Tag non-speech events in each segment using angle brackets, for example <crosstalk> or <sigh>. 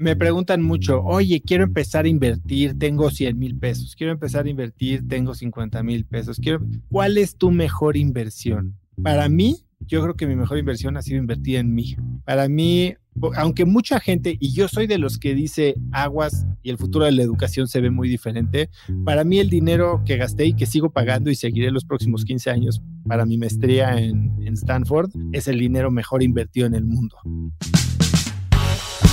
me preguntan mucho, oye, quiero empezar a invertir, tengo 100 mil pesos, quiero empezar a invertir, tengo 50 mil pesos, quiero... ¿cuál es tu mejor inversión? Para mí, yo creo que mi mejor inversión ha sido invertir en mí. Para mí, aunque mucha gente, y yo soy de los que dice aguas y el futuro de la educación se ve muy diferente, para mí el dinero que gasté y que sigo pagando y seguiré los próximos 15 años para mi maestría en, en Stanford es el dinero mejor invertido en el mundo.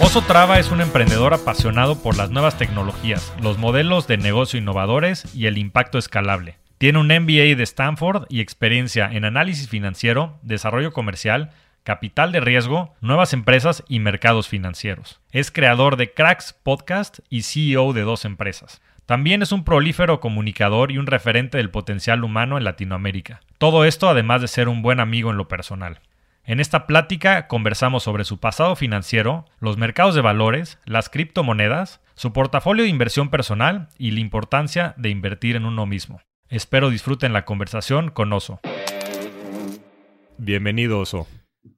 Oso Traba es un emprendedor apasionado por las nuevas tecnologías, los modelos de negocio innovadores y el impacto escalable. Tiene un MBA de Stanford y experiencia en análisis financiero, desarrollo comercial, capital de riesgo, nuevas empresas y mercados financieros. Es creador de Cracks Podcast y CEO de dos empresas. También es un prolífero comunicador y un referente del potencial humano en Latinoamérica. Todo esto además de ser un buen amigo en lo personal. En esta plática conversamos sobre su pasado financiero, los mercados de valores, las criptomonedas, su portafolio de inversión personal y la importancia de invertir en uno mismo. Espero disfruten la conversación con Oso. Bienvenido, Oso.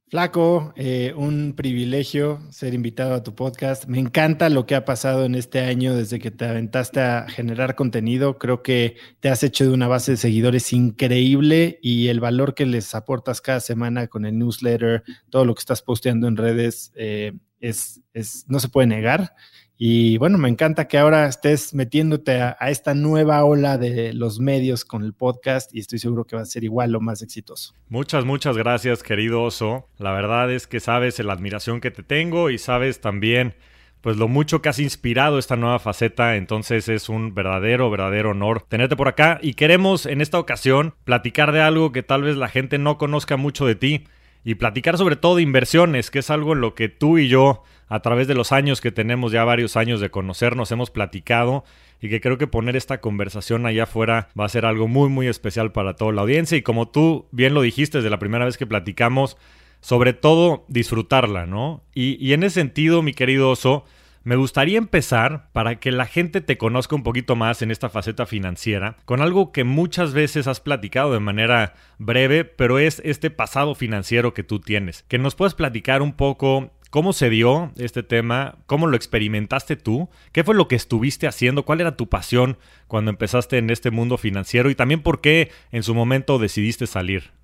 Flaco, eh, un privilegio ser invitado a tu podcast. Me encanta lo que ha pasado en este año desde que te aventaste a generar contenido. Creo que te has hecho de una base de seguidores increíble y el valor que les aportas cada semana con el newsletter, todo lo que estás posteando en redes, eh, es, es, no se puede negar. Y bueno, me encanta que ahora estés metiéndote a, esta nueva ola de los medios con el podcast y estoy seguro que va a ser igual o más exitoso. Muchas, muchas gracias, querido Oso. La verdad es que sabes la admiración que te tengo y sabes también pues lo mucho que has inspirado esta nueva faceta, entonces es un verdadero, verdadero honor tenerte por acá y queremos en esta ocasión platicar de algo que tal vez la gente no conozca mucho de ti y platicar sobre todo de inversiones, que es algo en lo que tú y yo a través de los años que tenemos ya varios años de conocernos hemos platicado y que creo que poner esta conversación allá afuera va a ser algo muy muy especial para toda la audiencia y como tú bien lo dijiste desde la primera vez que platicamos, sobre todo disfrutarla, ¿no? Y, y en ese sentido, mi querido oso, me gustaría empezar para que la gente te conozca un poquito más en esta faceta financiera con algo que muchas veces has platicado de manera breve, pero es este pasado financiero que tú tienes. Que nos puedes platicar un poco ¿Cómo se dio este tema? ¿Cómo lo experimentaste tú? ¿Qué fue lo que estuviste haciendo? ¿Cuál era tu pasión cuando empezaste en este mundo financiero? Y también por qué en su momento decidiste salir.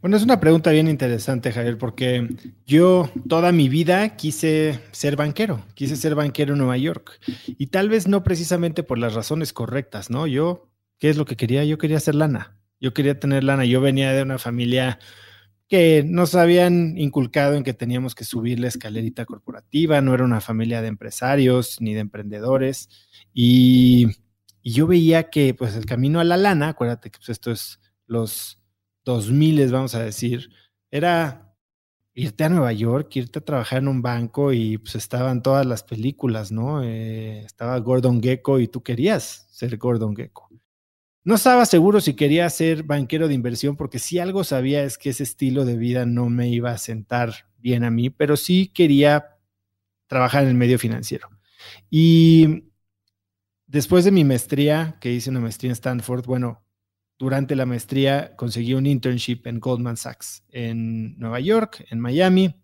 Bueno, es una pregunta bien interesante, Javier, porque yo toda mi vida quise ser banquero, quise ser banquero en Nueva York. Y tal vez no precisamente por las razones correctas, ¿no? Yo, ¿qué es lo que quería? Yo quería hacer lana. Yo quería tener lana. Yo venía de una familia que nos habían inculcado en que teníamos que subir la escalerita corporativa, no era una familia de empresarios ni de emprendedores. Y, yo veía que pues el camino a la lana, acuérdate que pues, esto es los 2000, vamos a decir, era irte a Nueva York, irte a trabajar en un banco y pues estaban todas las películas, ¿no? Eh, estaba Gordon Gecko y tú querías ser Gordon Gecko. No estaba seguro si quería ser banquero de inversión porque si algo sabía es que ese estilo de vida no me iba a sentar bien a mí, pero sí quería trabajar en el medio financiero. Y después de mi maestría, que hice una maestría en Stanford, bueno, durante la maestría conseguí un internship en Goldman Sachs en Nueva York, en Miami,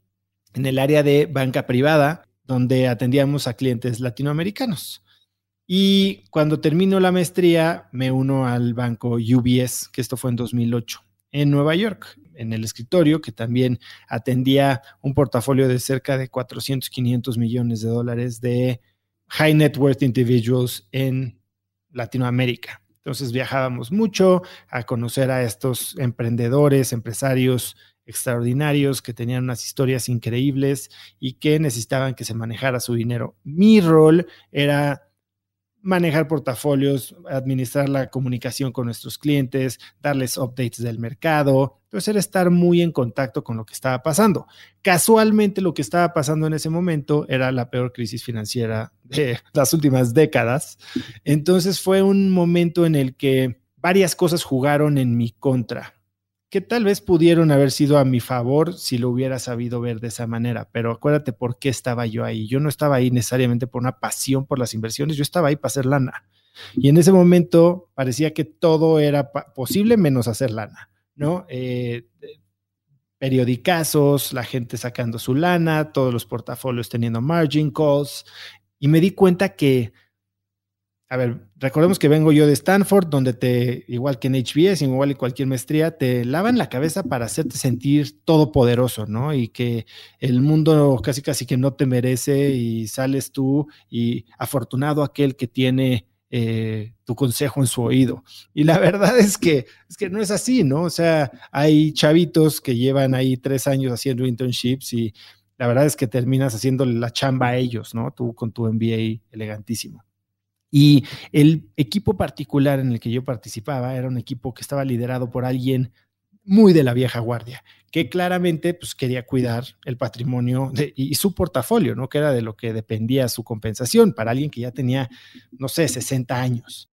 en el área de banca privada, donde atendíamos a clientes latinoamericanos. Y cuando termino la maestría, me uno al banco UBS, que esto fue en 2008, en Nueva York, en el escritorio, que también atendía un portafolio de cerca de 400, 500 millones de dólares de high net worth individuals en Latinoamérica. Entonces viajábamos mucho a conocer a estos emprendedores, empresarios extraordinarios que tenían unas historias increíbles y que necesitaban que se manejara su dinero. Mi rol era manejar portafolios, administrar la comunicación con nuestros clientes, darles updates del mercado. Entonces era estar muy en contacto con lo que estaba pasando. Casualmente lo que estaba pasando en ese momento era la peor crisis financiera de <laughs> las últimas décadas. Entonces fue un momento en el que varias cosas jugaron en mi contra que tal vez pudieron haber sido a mi favor si lo hubiera sabido ver de esa manera, pero acuérdate por qué estaba yo ahí. Yo no estaba ahí necesariamente por una pasión por las inversiones, yo estaba ahí para hacer lana. Y en ese momento parecía que todo era posible menos hacer lana, ¿no? Eh, periodicazos, la gente sacando su lana, todos los portafolios teniendo margin calls, y me di cuenta que a ver, recordemos que vengo yo de Stanford, donde te, igual que en HBS, igual en cualquier maestría, te lavan la cabeza para hacerte sentir todopoderoso, ¿no? Y que el mundo casi casi que no te merece y sales tú y afortunado aquel que tiene eh, tu consejo en su oído. Y la verdad es que, es que no es así, ¿no? O sea, hay chavitos que llevan ahí tres años haciendo internships y la verdad es que terminas haciendo la chamba a ellos, ¿no? Tú con tu MBA elegantísimo. Y el equipo particular en el que yo participaba era un equipo que estaba liderado por alguien muy de la vieja guardia, que claramente pues, quería cuidar el patrimonio y, su portafolio, ¿no? que era de lo que dependía su compensación para alguien que ya tenía, no sé, 60 años.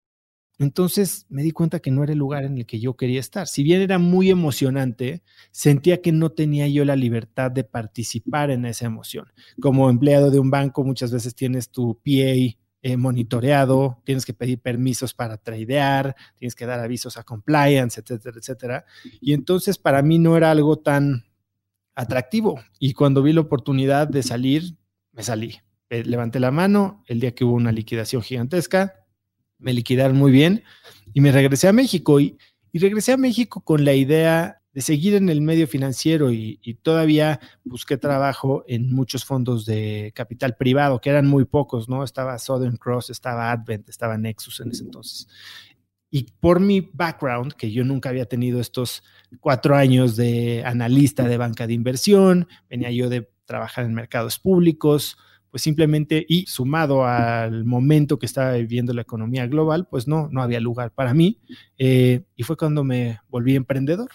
Entonces me di cuenta que no era el lugar en el que yo quería estar. Si bien era muy emocionante, sentía que no tenía yo la libertad de participar en esa emoción. Como empleado de un banco, muchas veces tienes tu PA eh, monitoreado, tienes que pedir permisos para tradear, tienes que dar avisos a compliance, etcétera, etcétera. Y entonces para mí no era algo tan atractivo. Y cuando vi la oportunidad de salir, me salí. Eh, levanté la mano el día que hubo una liquidación gigantesca, me liquidaron muy bien y me regresé a México. Y, y regresé a México con la idea de seguir en el medio financiero y, todavía busqué trabajo en muchos fondos de capital privado, que eran muy pocos, ¿no? Estaba Southern Cross, estaba Advent, estaba Nexus en ese entonces. Y por mi background, que yo nunca había tenido estos cuatro años de analista de banca de inversión, venía yo de trabajar en mercados públicos, pues simplemente, y sumado al momento que estaba viviendo la economía global, pues no, no había lugar para mí. Eh, y fue cuando me volví emprendedor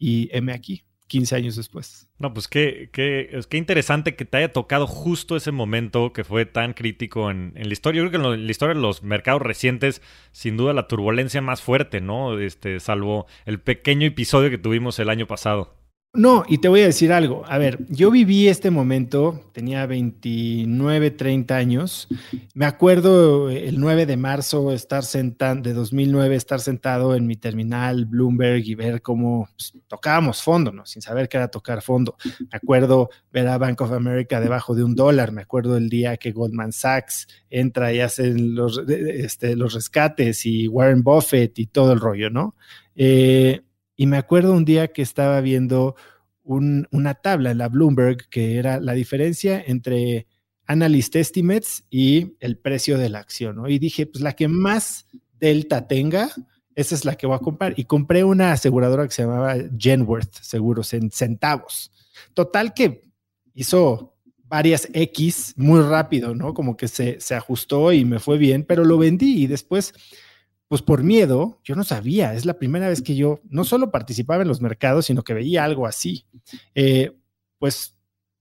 y M aquí. 15 años después. No, pues qué, qué, qué interesante que te haya tocado justo ese momento que fue tan crítico en, en la historia. Yo creo que en, la historia de los mercados recientes, sin duda la turbulencia más fuerte, ¿no? Este, salvo el pequeño episodio que tuvimos el año pasado. No, y te voy a decir algo. A ver, yo viví este momento, tenía 29, 30 años. Me acuerdo el 9 de marzo estar sentado, de 2009, estar sentado en mi terminal Bloomberg y ver cómo pues, tocábamos fondo, ¿no? Sin saber qué era tocar fondo. Me acuerdo ver a Bank of America debajo de un dólar. Me acuerdo el día que Goldman Sachs entra y hace los, este, los rescates y Warren Buffett y todo el rollo, ¿no? Eh, y me acuerdo un día que estaba viendo una tabla en la Bloomberg que era la diferencia entre Analyst Estimates y el precio de la acción. ¿no? Y dije, pues la que más delta tenga, esa es la que voy a comprar. Y compré una aseguradora que se llamaba Genworth, seguros en centavos. Total que hizo varias X muy rápido, ¿no? Como que se, se ajustó y me fue bien, pero lo vendí y después pues por miedo, yo no sabía, es la primera vez que yo no solo participaba en los mercados, sino que veía algo así. Eh, pues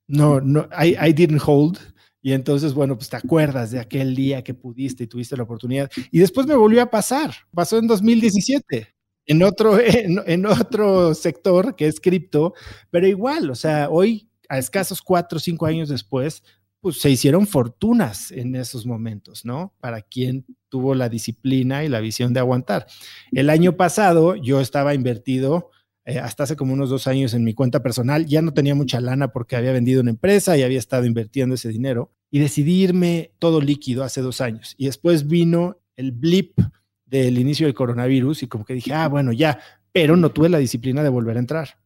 no, no, I, didn't hold. Y entonces, bueno, pues te acuerdas de aquel día que pudiste y tuviste la oportunidad. Y después me volvió a pasar, pasó en 2017. En otro, en otro sector que es cripto, pero igual, o sea, hoy, a escasos cuatro o cinco años después, pues se hicieron fortunas en esos momentos, ¿no? Para quien tuvo la disciplina y la visión de aguantar. El año pasado yo estaba invertido eh, hasta hace como unos dos años en mi cuenta personal, ya no tenía mucha lana porque había vendido una empresa y había estado invirtiendo ese dinero y decidí irme todo líquido hace dos años. Y después vino el blip del inicio del coronavirus y como que dije, ah, bueno, ya, pero no tuve la disciplina de volver a entrar.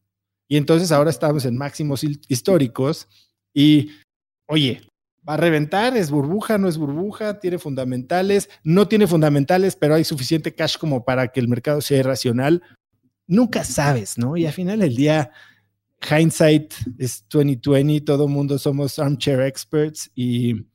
Y entonces ahora estamos en máximos históricos y oye, va a reventar, es burbuja, no es burbuja, tiene fundamentales, no tiene fundamentales, pero hay suficiente cash como para que el mercado sea irracional. Nunca sabes, ¿no? Y al final del día, hindsight es 2020, todo mundo somos armchair experts y,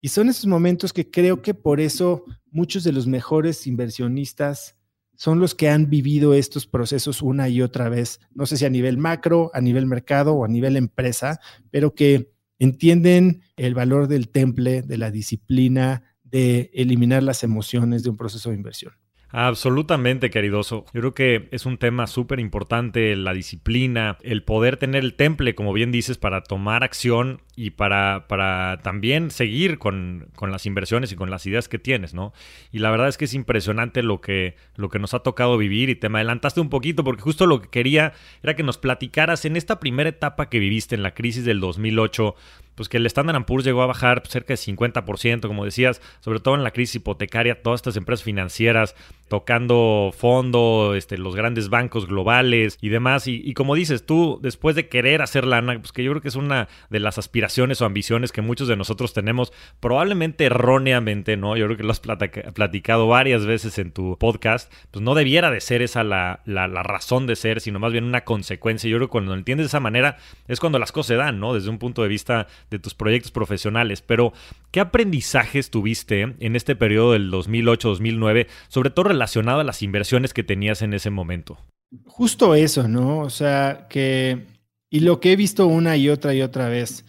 y son esos momentos que creo que por eso muchos de los mejores inversionistas son los que han vivido estos procesos una y otra vez, no sé si a nivel macro, a nivel mercado o a nivel empresa, pero que entienden el valor del temple, de la disciplina, de eliminar las emociones de un proceso de inversión. Absolutamente, queridoso. Yo creo que es un tema súper importante, la disciplina, el poder tener el temple, como bien dices, para tomar acción y para, para también seguir con, las inversiones y con las ideas que tienes, ¿no? Y la verdad es que es impresionante lo que, lo que nos ha tocado vivir y te me adelantaste un poquito porque justo lo que quería era que nos platicaras en esta primera etapa que viviste en la crisis del 2008, pues que el Standard Poor's llegó a bajar cerca de 50%, como decías, sobre todo en la crisis hipotecaria, todas estas empresas financieras tocando fondo, este, los grandes bancos globales y demás. Y, como dices, tú, después de querer hacer lana, pues que yo creo que es una de las aspiraciones o ambiciones que muchos de nosotros tenemos, probablemente erróneamente, ¿no? Yo creo que lo has platicado varias veces en tu podcast, pues no debiera de ser esa la, la, la razón de ser, sino más bien una consecuencia. Yo creo que cuando lo entiendes de esa manera es cuando las cosas se dan, ¿no? Desde un punto de vista de tus proyectos profesionales. Pero, ¿qué aprendizajes tuviste en este periodo del 2008-2009, sobre todo relacionado a las inversiones que tenías en ese momento? Justo eso, ¿no? O sea, que... Y lo que he visto una y otra y otra vez.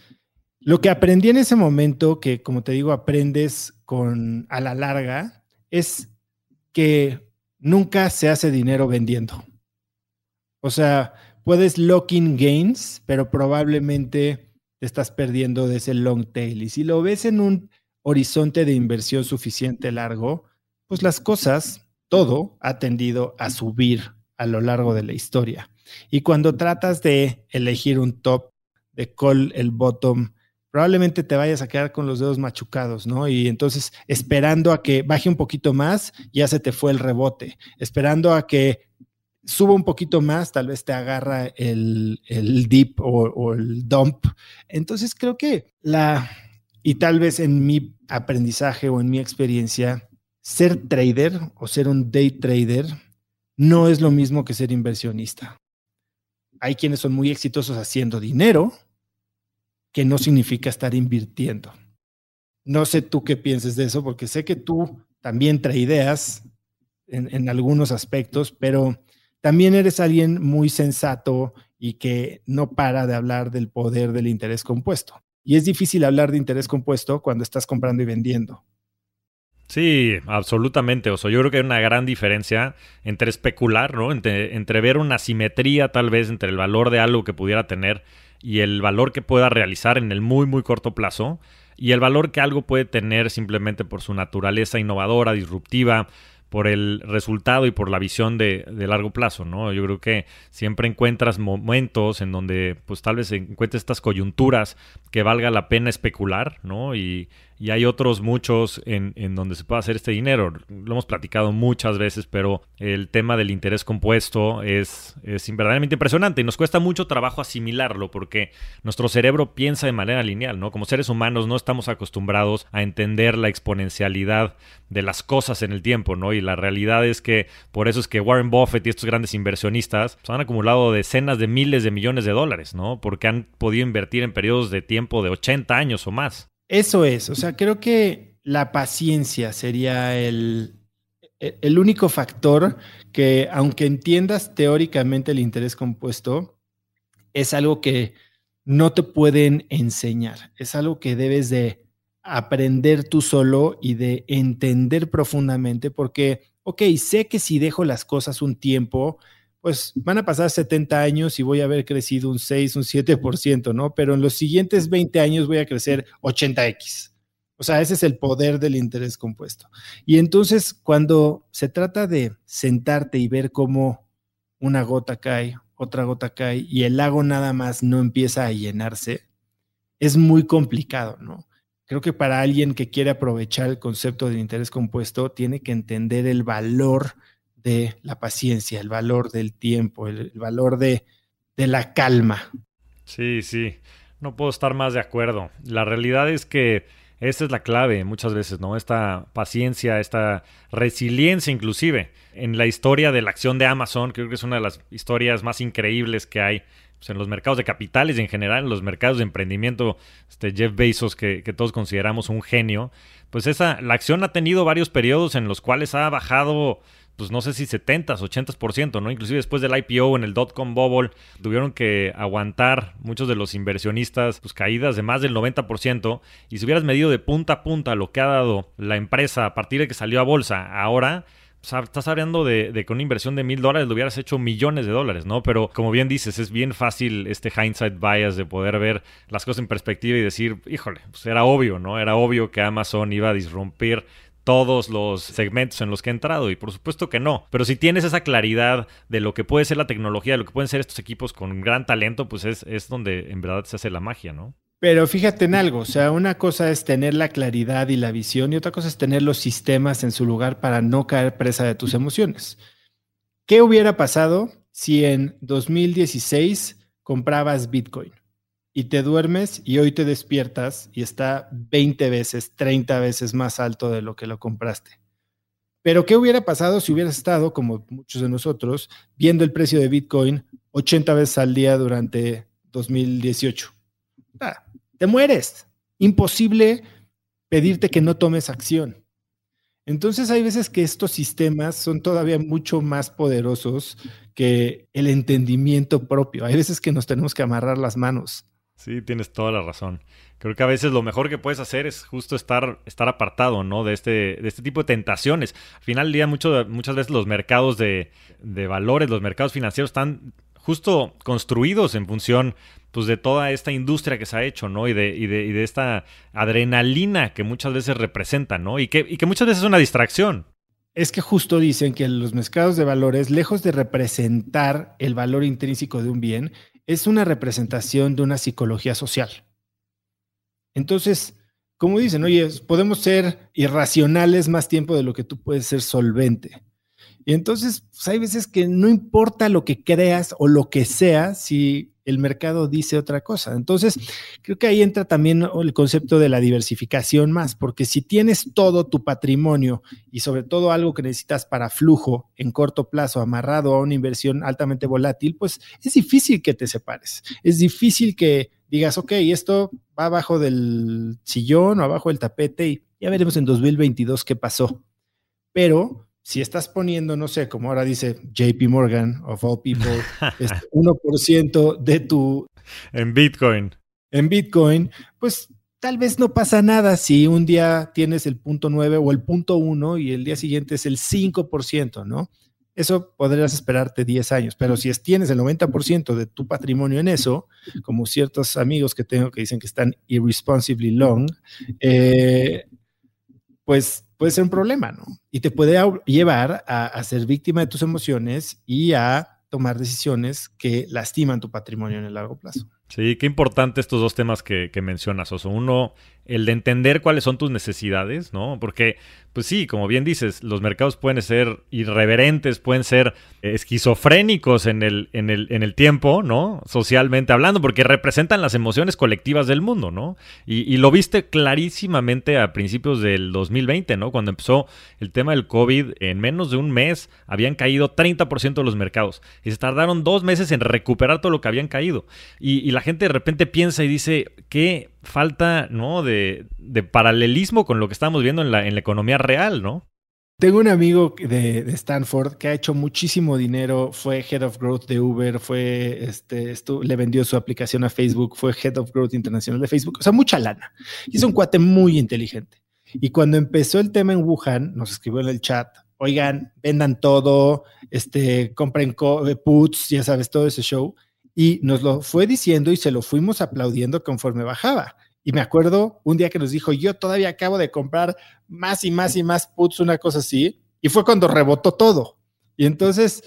Lo que aprendí en ese momento, que como te digo, aprendes con a la larga, es que nunca se hace dinero vendiendo. O sea, puedes locking gains, pero probablemente estás perdiendo de ese long tail. Y si lo ves en un horizonte de inversión suficiente largo, pues las cosas, todo ha tendido a subir a lo largo de la historia. Y cuando tratas de elegir un top, de call el bottom, probablemente te vayas a quedar con los dedos machucados, ¿no? Y entonces esperando a que baje un poquito más, ya se te fue el rebote. Esperando a que suba un poquito más, tal vez te agarra el, el dip o, el dump. Entonces creo que la, y tal vez en mi aprendizaje o en mi experiencia, ser trader o ser un day trader no es lo mismo que ser inversionista. Hay quienes son muy exitosos haciendo dinero, que no significa estar invirtiendo. No sé tú qué pienses de eso, porque sé que tú también tradeas en, en algunos aspectos, pero también eres alguien muy sensato y que no para de hablar del poder del interés compuesto. Y es difícil hablar de interés compuesto cuando estás comprando y vendiendo. Sí, absolutamente. O yo creo que hay una gran diferencia entre especular, ¿no? Entre, entre, ver una simetría tal vez entre el valor de algo que pudiera tener y el valor que pueda realizar en el muy, muy corto plazo y el valor que algo puede tener simplemente por su naturaleza innovadora, disruptiva, por el resultado y por la visión de, de, largo plazo, ¿no? Yo creo que siempre encuentras momentos en donde, pues tal vez encuentres estas coyunturas que valga la pena especular, ¿no? Y, y hay otros muchos en, en, donde se puede hacer este dinero. Lo hemos platicado muchas veces, pero el tema del interés compuesto es, es verdaderamente impresionante y nos cuesta mucho trabajo asimilarlo porque nuestro cerebro piensa de manera lineal, ¿no? Como seres humanos no estamos acostumbrados a entender la exponencialidad de las cosas en el tiempo, ¿no? Y la realidad es que por eso es que Warren Buffett y estos grandes inversionistas han acumulado decenas de miles de millones de dólares, ¿no? Porque han podido invertir en periodos de tiempo de 80 años o más. Eso es, o sea, creo que la paciencia sería el, el único factor que, aunque entiendas teóricamente el interés compuesto, es algo que no te pueden enseñar, es algo que debes de aprender tú solo y de entender profundamente, porque, ok, sé que si dejo las cosas un tiempo, pues van a pasar 70 años y voy a haber crecido un 6, un 7%, ¿no? Pero en los siguientes 20 años voy a crecer 80x. O sea, ese es el poder del interés compuesto. Y entonces, cuando se trata de sentarte y ver cómo una gota cae, otra gota cae y el lago nada más no empieza a llenarse, es muy complicado, ¿no? Creo que para alguien que quiere aprovechar el concepto del interés compuesto, tiene que entender el valor de la paciencia, el valor del tiempo, el, valor de, de la calma. Sí, sí, no puedo estar más de acuerdo. La realidad es que esa es la clave muchas veces, ¿no? Esta paciencia, esta resiliencia inclusive. En la historia de la acción de Amazon, creo que es una de las historias más increíbles que hay pues, en los mercados de capitales y en general en los mercados de emprendimiento, este Jeff Bezos, que, que, todos consideramos un genio, pues esa, la acción ha tenido varios periodos en los cuales ha bajado pues no sé si 70, 80%, ¿no? Inclusive después del IPO en el dot-com bubble tuvieron que aguantar muchos de los inversionistas pues caídas de más del 90% y si hubieras medido de punta a punta lo que ha dado la empresa a partir de que salió a bolsa ahora, pues, estás hablando de, que una inversión de mil dólares lo hubieras hecho millones de dólares, ¿no? Pero como bien dices, es bien fácil este hindsight bias de poder ver las cosas en perspectiva y decir, híjole, pues era obvio, ¿no? Era obvio que Amazon iba a disrumpir todos los segmentos en los que he entrado y por supuesto que no, pero si tienes esa claridad de lo que puede ser la tecnología, de lo que pueden ser estos equipos con gran talento, pues es, es donde en verdad se hace la magia, ¿no? Pero fíjate en algo, o sea, una cosa es tener la claridad y la visión y otra cosa es tener los sistemas en su lugar para no caer presa de tus emociones. ¿Qué hubiera pasado si en 2016 comprabas Bitcoin? Y te duermes y hoy te despiertas y está 20 veces, 30 veces más alto de lo que lo compraste. Pero ¿qué hubiera pasado si hubieras estado, como muchos de nosotros, viendo el precio de Bitcoin 80 veces al día durante 2018? Ah, te mueres. Imposible pedirte que no tomes acción. Entonces hay veces que estos sistemas son todavía mucho más poderosos que el entendimiento propio. Hay veces que nos tenemos que amarrar las manos. Sí, tienes toda la razón. Creo que a veces lo mejor que puedes hacer es justo estar, estar apartado, ¿no? De este, de este tipo de tentaciones. Al final día, muchas veces los mercados de, de, valores, los mercados financieros están justo construidos en función pues, de toda esta industria que se ha hecho, ¿no? Y de, y de, y de esta adrenalina que muchas veces representa, ¿no? Y que, y que muchas veces es una distracción. Es que justo dicen que los mercados de valores, lejos de representar el valor intrínseco de un bien, es una representación de una psicología social. Entonces, como dicen, oye, podemos ser irracionales más tiempo de lo que tú puedes ser solvente. Y entonces, pues, hay veces que no importa lo que creas o lo que sea, si el mercado dice otra cosa. Entonces, creo que ahí entra también el concepto de la diversificación más, porque si tienes todo tu patrimonio y sobre todo algo que necesitas para flujo en corto plazo amarrado a una inversión altamente volátil, pues es difícil que te separes. Es difícil que digas, ok, esto va abajo del sillón o abajo del tapete y ya veremos en 2022 qué pasó. Pero si estás poniendo, no sé, como ahora dice JP Morgan, of all people, <laughs> 1% de tu... En Bitcoin. En Bitcoin, pues tal vez no pasa nada si un día tienes el punto 9 o el punto 1 y el día siguiente es el 5%, ¿no? Eso podrías esperarte 10 años, pero si tienes el 90% de tu patrimonio en eso, como ciertos amigos que tengo que dicen que están irresponsibly long, eh, pues puede ser un problema, ¿no? Y te puede llevar a, ser víctima de tus emociones y a tomar decisiones que lastiman tu patrimonio en el largo plazo. Sí, qué importante estos dos temas que, mencionas, Oso. Uno, el de entender cuáles son tus necesidades, ¿no? Porque pues sí, como bien dices, los mercados pueden ser irreverentes, pueden ser esquizofrénicos en el, en el, en el tiempo, ¿no? Socialmente hablando, porque representan las emociones colectivas del mundo, ¿no? Y, lo viste clarísimamente a principios del 2020, ¿no? Cuando empezó el tema del COVID, en menos de un mes habían caído 30% de los mercados y se tardaron dos meses en recuperar todo lo que habían caído. Y, y la gente de repente piensa y dice, ¿qué falta, ¿no? De, de paralelismo con lo que estamos viendo en la, en la economía real, ¿no? Tengo un amigo de, Stanford que ha hecho muchísimo dinero, fue Head of Growth de Uber, fue, este, le vendió su aplicación a Facebook, fue Head of Growth Internacional de Facebook, o sea, mucha lana. Y es un cuate muy inteligente. Y cuando empezó el tema en Wuhan, nos escribió en el chat, oigan, vendan todo, este, compren puts, ya sabes, todo ese show. Y nos lo fue diciendo y se lo fuimos aplaudiendo conforme bajaba. Y me acuerdo un día que nos dijo, yo todavía acabo de comprar más y más y más puts, una cosa así. Y fue cuando rebotó todo. Y entonces,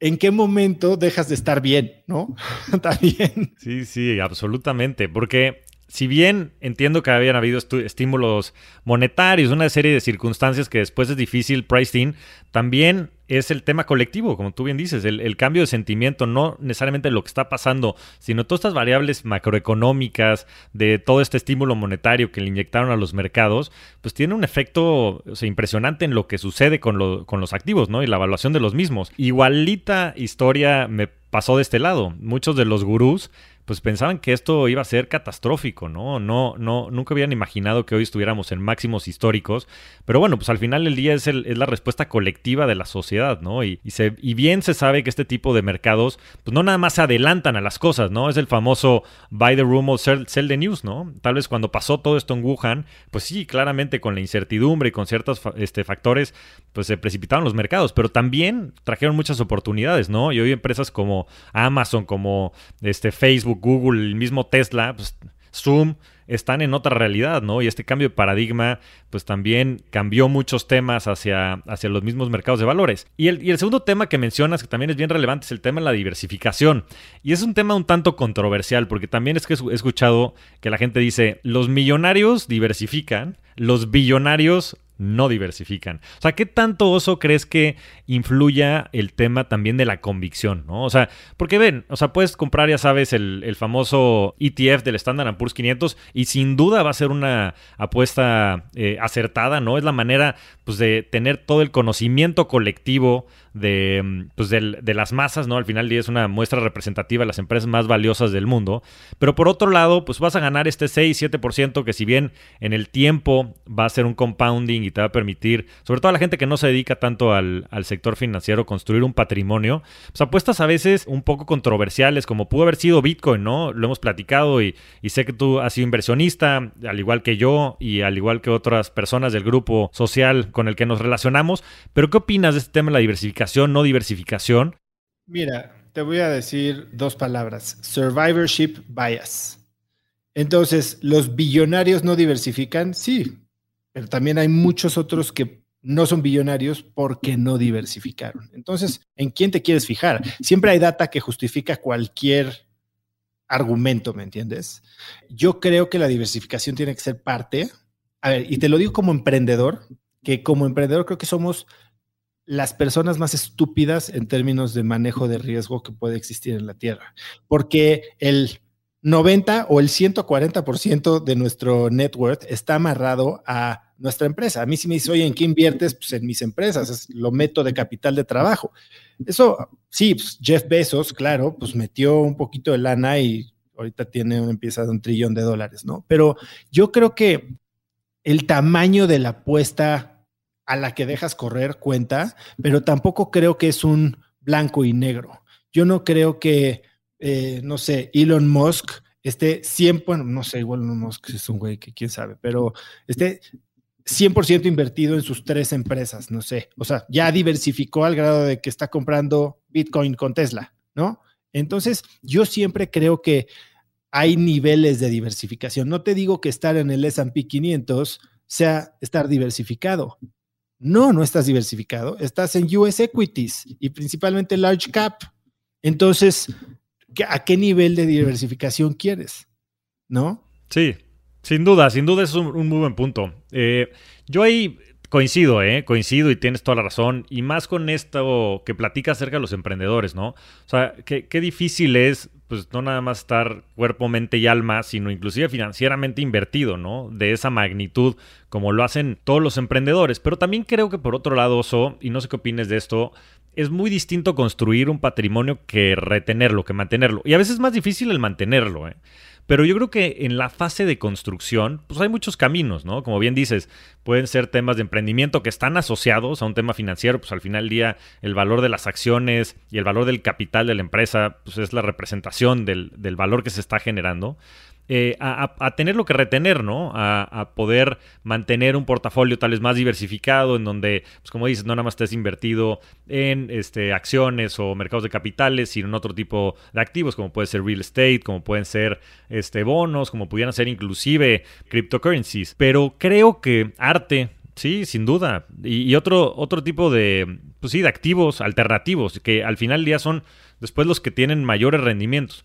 ¿en qué momento dejas de estar bien? ¿No? <laughs> También. Sí, sí, absolutamente. Porque si bien entiendo que habían habido estímulos monetarios, una serie de circunstancias que después es difícil price in, también es el tema colectivo, como tú bien dices, el, cambio de sentimiento, no necesariamente lo que está pasando, sino todas estas variables macroeconómicas de todo este estímulo monetario que le inyectaron a los mercados, pues tiene un efecto impresionante en lo que sucede con, con los activos, ¿no? Y la evaluación de los mismos. Igualita historia me pasó de este lado. Muchos de los gurús pues pensaban que esto iba a ser catastrófico, ¿no? No, no, nunca habían imaginado que hoy estuviéramos en máximos históricos, pero bueno, pues al final del día es, el, es la respuesta colectiva de la sociedad, ¿no? Y, se, y bien se sabe que este tipo de mercados, pues no nada más se adelantan a las cosas, ¿no? Es el famoso buy the rumor, sell, the news, ¿no? Tal vez cuando pasó todo esto en Wuhan, pues sí, claramente con la incertidumbre y con ciertos este, factores, pues se precipitaron los mercados, pero también trajeron muchas oportunidades, ¿no? Y hoy empresas como Amazon, como este, Facebook, Google, el mismo Tesla, pues, Zoom, están en otra realidad, ¿no? Y este cambio de paradigma, pues también cambió muchos temas hacia, hacia los mismos mercados de valores. Y el, y el, segundo tema que mencionas, que también es bien relevante, es el tema de la diversificación. Y es un tema un tanto controversial, porque también es que he escuchado que la gente dice, los millonarios diversifican, los billonarios no diversifican. O sea, ¿qué tanto oso crees que influya el tema también de la convicción? ¿no? O sea, porque ven, o sea, puedes comprar, ya sabes, el, famoso ETF del Standard Poor's 500 y sin duda va a ser una apuesta eh, acertada, ¿no? Es la manera, pues, de tener todo el conocimiento colectivo de, mm, pues de, las masas, ¿no? Al final es una muestra representativa de las empresas más valiosas del mundo. Pero por otro lado, pues vas a ganar este 6-7% que si bien en el tiempo va a ser un compounding y te va a permitir, sobre todo a la gente que no se dedica tanto al, sector financiero, construir un patrimonio, pues apuestas a veces un poco controversiales, como pudo haber sido Bitcoin, ¿no? Lo hemos platicado y, y sé que tú has sido inversionista, al igual que yo y al igual que otras personas del grupo social con el que nos relacionamos. Pero ¿qué opinas de este tema de la diversificación? no diversificación? Mira, te voy a decir dos palabras. Survivorship bias. Entonces, ¿los billonarios no diversifican? Sí, pero también hay muchos otros que no son billonarios porque no diversificaron. Entonces, ¿en quién te quieres fijar? Siempre hay data que justifica cualquier argumento, ¿me entiendes? Yo creo que la diversificación tiene que ser parte. A ver, y te lo digo como emprendedor, que como emprendedor creo que somos las personas más estúpidas en términos de manejo de riesgo que puede existir en la Tierra, porque el 90 o el 140% de nuestro net worth está amarrado a nuestra empresa. A mí si me dice, oye, ¿en qué inviertes? Pues en mis empresas, es, lo meto de capital de trabajo. Eso, sí, pues Jeff Bezos, claro, pues metió un poquito de lana y ahorita tiene, empieza de un trillón de dólares, ¿no? Pero yo creo que el tamaño de la apuesta a la que dejas correr cuenta, pero tampoco creo que es un blanco y negro. Yo no creo que, eh, no sé, Elon Musk esté 100, bueno, no sé, igual Elon Musk es un güey que quién sabe, pero esté 100% invertido en sus tres empresas, no sé. O sea, ya diversificó al grado de que está comprando Bitcoin con Tesla, ¿no? Entonces, yo siempre creo que hay niveles de diversificación. No te digo que estar en el SP 500 sea estar diversificado, no, no estás diversificado, estás en US equities y principalmente large cap. Entonces, ¿a qué nivel de diversificación quieres? ¿No? Sí, sin duda, sin duda es un, muy buen punto. Eh, yo ahí coincido, ¿eh? Coincido y tienes toda la razón. Y más con esto que platica acerca de los emprendedores, ¿no? O sea, qué, difícil es pues no nada más estar cuerpo, mente y alma, sino inclusive financieramente invertido, ¿no? De esa magnitud como lo hacen todos los emprendedores. Pero también creo que por otro lado, Oso, y no sé qué opines de esto, es muy distinto construir un patrimonio que retenerlo, que mantenerlo. Y a veces es más difícil el mantenerlo, ¿eh? Pero yo creo que en la fase de construcción, pues hay muchos caminos, ¿no? Como bien dices, pueden ser temas de emprendimiento que están asociados a un tema financiero, pues al final del día el valor de las acciones y el valor del capital de la empresa, pues es la representación del, del valor que se está generando. Eh, a, tener lo que retener, ¿no? A, poder mantener un portafolio tal vez más diversificado, en donde, pues como dices, no nada más estés invertido en este, acciones o mercados de capitales, sino en otro tipo de activos, como puede ser real estate, como pueden ser este, bonos, como pudieran ser inclusive cryptocurrencies. Pero creo que arte, Sí, sin duda. Y, otro, otro tipo de, pues sí, de activos alternativos, que al final del día son después los que tienen mayores rendimientos.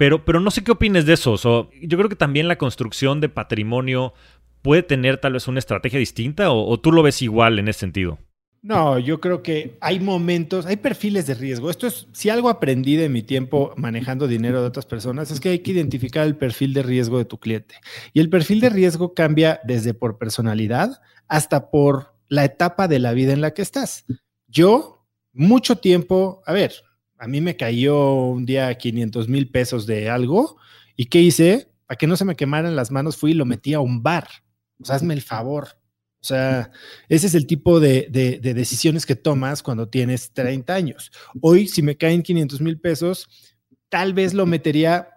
Pero, pero no sé qué opines de eso. yo creo que también la construcción de patrimonio puede tener tal vez una estrategia distinta o, tú lo ves igual en ese sentido. No, yo creo que hay momentos, hay perfiles de riesgo. Esto es, si algo aprendí de mi tiempo manejando dinero de otras personas, es que hay que identificar el perfil de riesgo de tu cliente. Y el perfil de riesgo cambia desde por personalidad hasta por la etapa de la vida en la que estás. Yo, mucho tiempo, a ver, a mí me cayó un día 500 mil pesos de algo y ¿qué hice? Para que no se me quemaran las manos, fui y lo metí a un bar. Hazme el favor. O sea, ese es el tipo de, decisiones que tomas cuando tienes 30 años. Hoy, si me caen 500 mil pesos, tal vez lo metería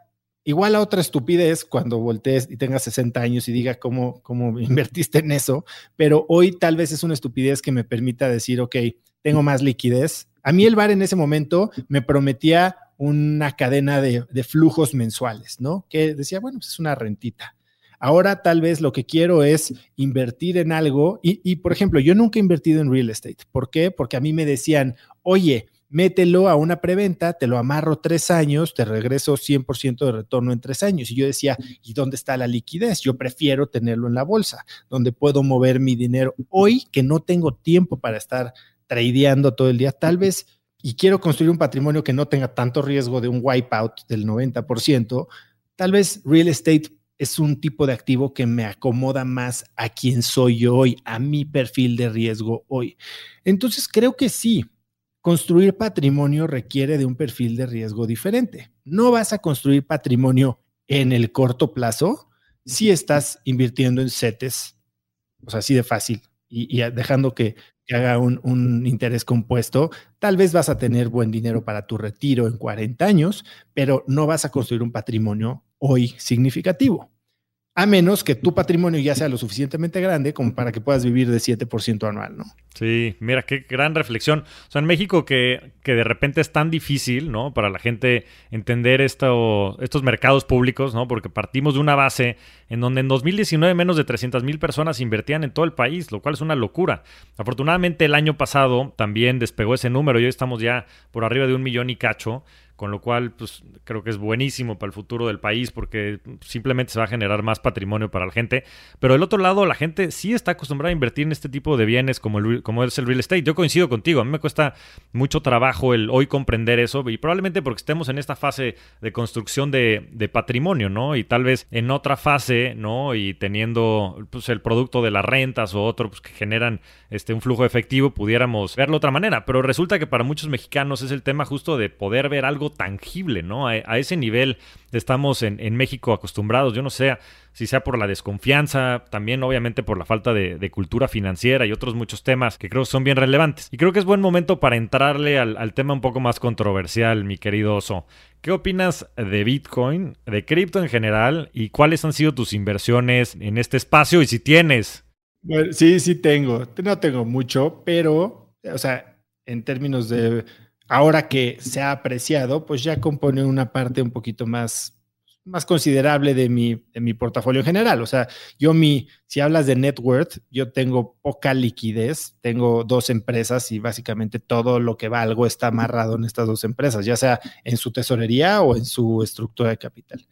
igual a otra estupidez cuando voltees y tengas 60 años y diga cómo, cómo <laughs> invertiste en eso, pero hoy tal vez es una estupidez que me permita decir, ok, tengo más liquidez. A mí el bar en ese momento me prometía una cadena de, de flujos mensuales, ¿no? Que decía, bueno, pues es una rentita. Ahora tal vez lo que quiero es invertir en algo y, por ejemplo, yo nunca he invertido en real estate. ¿Por qué? Porque a mí me decían, oye, mételo a una preventa, te lo amarro tres años, te regreso 100% de retorno en tres años. Y yo decía, ¿y dónde está la liquidez? Yo prefiero tenerlo en la bolsa, donde puedo mover mi dinero. Hoy que no tengo tiempo para estar tradeando todo el día, tal vez, y quiero construir un patrimonio que no tenga tanto riesgo de un wipeout del 90%, tal vez real estate es un tipo de activo que me acomoda más a quien soy yo hoy, a mi perfil de riesgo hoy. Entonces, creo que sí, construir patrimonio requiere de un perfil de riesgo diferente. No vas a construir patrimonio en el corto plazo si estás invirtiendo en CETES, o sea, así de fácil, y, dejando que, que haga un, un, interés compuesto, tal vez vas a tener buen dinero para tu retiro en 40 años, pero no vas a construir un patrimonio hoy significativo a menos que tu patrimonio ya sea lo suficientemente grande como para que puedas vivir de 7% anual, ¿no? Sí, mira, qué gran reflexión. O sea, en México que, que de repente es tan difícil, ¿no? Para la gente entender esto, estos mercados públicos, ¿no? Porque partimos de una base en donde en 2019 menos de 300 mil personas invertían en todo el país, lo cual es una locura. Afortunadamente el año pasado también despegó ese número y hoy estamos ya por arriba de un millón y cacho con lo cual pues creo que es buenísimo para el futuro del país porque simplemente se va a generar más patrimonio para la gente. Pero del otro lado, la gente sí está acostumbrada a invertir en este tipo de bienes como, el, como es el real estate. Yo coincido contigo, a mí me cuesta mucho trabajo el hoy comprender eso y probablemente porque estemos en esta fase de construcción de, de patrimonio, ¿no? Y tal vez en otra fase, ¿no? Y teniendo pues, el producto de las rentas o otro pues, que generan este, un flujo efectivo, pudiéramos verlo de otra manera. Pero resulta que para muchos mexicanos es el tema justo de poder ver algo tangible, ¿no? A, ese nivel estamos en, México acostumbrados, yo no sé si sea por la desconfianza, también obviamente por la falta de, cultura financiera y otros muchos temas que creo son bien relevantes. Y creo que es buen momento para entrarle al, tema un poco más controversial, mi querido Oso. ¿Qué opinas de Bitcoin, de cripto en general y cuáles han sido tus inversiones en este espacio y si tienes? sí, sí tengo. No tengo mucho, pero, o sea, en términos de ahora que se ha apreciado, pues ya compone una parte un poquito más, más considerable de mi, de mi portafolio en general. O sea, yo mi, si hablas de net worth, yo tengo poca liquidez, tengo dos empresas y básicamente todo lo que valgo está amarrado en estas dos empresas, ya sea en su tesorería o en su estructura de capital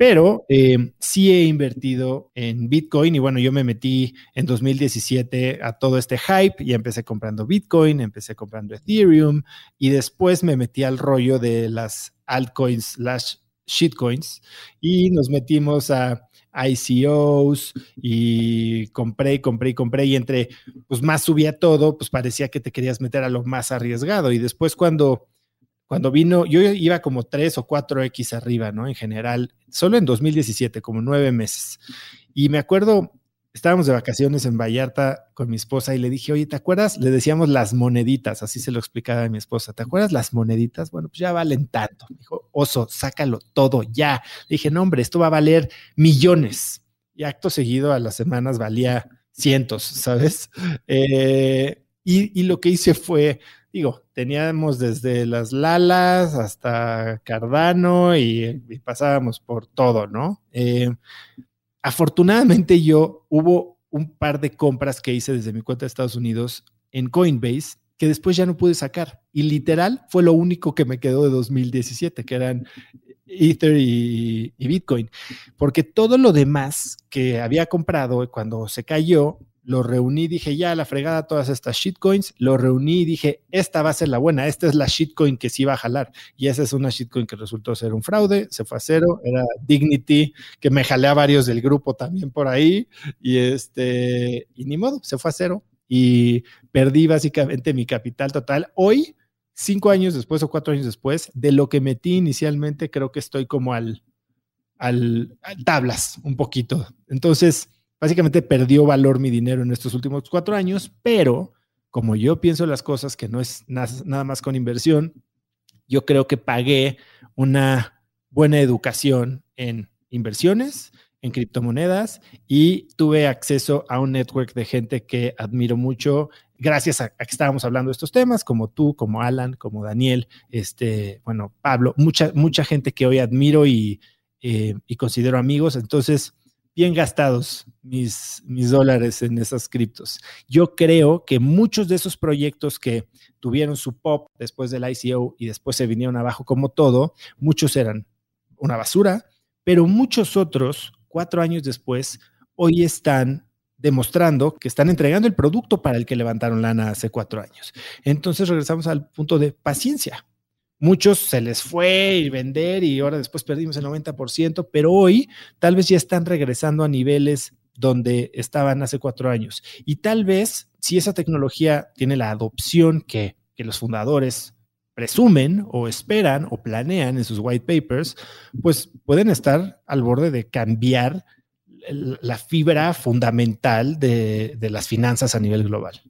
pero eh, sí he invertido en Bitcoin y bueno, yo me metí en 2017 a todo este hype y empecé comprando Bitcoin, empecé comprando Ethereum y después me metí al rollo de las altcoins slash shitcoins y nos metimos a ICOs y compré, compré y compré y entre pues más subía todo, pues parecía que te querías meter a lo más arriesgado y después cuando cuando vino, yo iba como 3 o 4X arriba, ¿no? En general, solo en 2017, como nueve meses. Y me acuerdo, estábamos de vacaciones en Vallarta con mi esposa y le dije, oye, ¿te acuerdas? Le decíamos las moneditas, así se lo explicaba a mi esposa. ¿Te acuerdas las moneditas? Bueno, pues ya valen tanto. dijo, oso, sácalo todo ya. Le dije, no, hombre, esto va a valer millones. Y acto seguido a las semanas valía cientos, ¿sabes? Eh, y, y, lo que hice fue digo, teníamos desde las Lalas hasta Cardano y, pasábamos por todo, ¿no? Eh, afortunadamente yo hubo un par de compras que hice desde mi cuenta de Estados Unidos en Coinbase que después ya no pude sacar. Y literal fue lo único que me quedó de 2017, que eran Ether y, Bitcoin, porque todo lo demás que había comprado cuando se cayó, lo reuní, dije, ya la fregada todas estas shitcoins, lo reuní y dije, esta va a ser la buena, esta es la shitcoin que sí va a jalar. Y esa es una shitcoin que resultó ser un fraude, se fue a cero, era Dignity, que me jalé a varios del grupo también por ahí, y este, y ni modo, se fue a cero. Y perdí básicamente mi capital total. Hoy cinco años después o cuatro años después, de lo que metí inicialmente, creo que estoy como al, al, tablas un poquito. Entonces, básicamente perdió valor mi dinero en estos últimos cuatro años, pero como yo pienso las cosas, que no es nada más con inversión, yo creo que pagué una buena educación en inversiones, en criptomonedas y tuve acceso a un network de gente que admiro mucho gracias a, que estábamos hablando de estos temas, como tú, como Alan, como Daniel, este, bueno, Pablo, mucha, mucha gente que hoy admiro y, eh, y considero amigos. Entonces, bien gastados mis, mis dólares en esas criptos. Yo creo que muchos de esos proyectos que tuvieron su pop después del ICO y después se vinieron abajo como todo, muchos eran una basura, pero muchos otros, cuatro años después, hoy están demostrando que están entregando el producto para el que levantaron lana hace cuatro años. Entonces regresamos al punto de paciencia. Muchos se les fue y vender y ahora después perdimos el 90%, pero hoy tal vez ya están regresando a niveles donde estaban hace cuatro años. Y tal vez si esa tecnología tiene la adopción que, que los fundadores presumen o esperan o planean en sus white papers, pues pueden estar al borde de cambiar la fibra fundamental de, las finanzas a nivel global.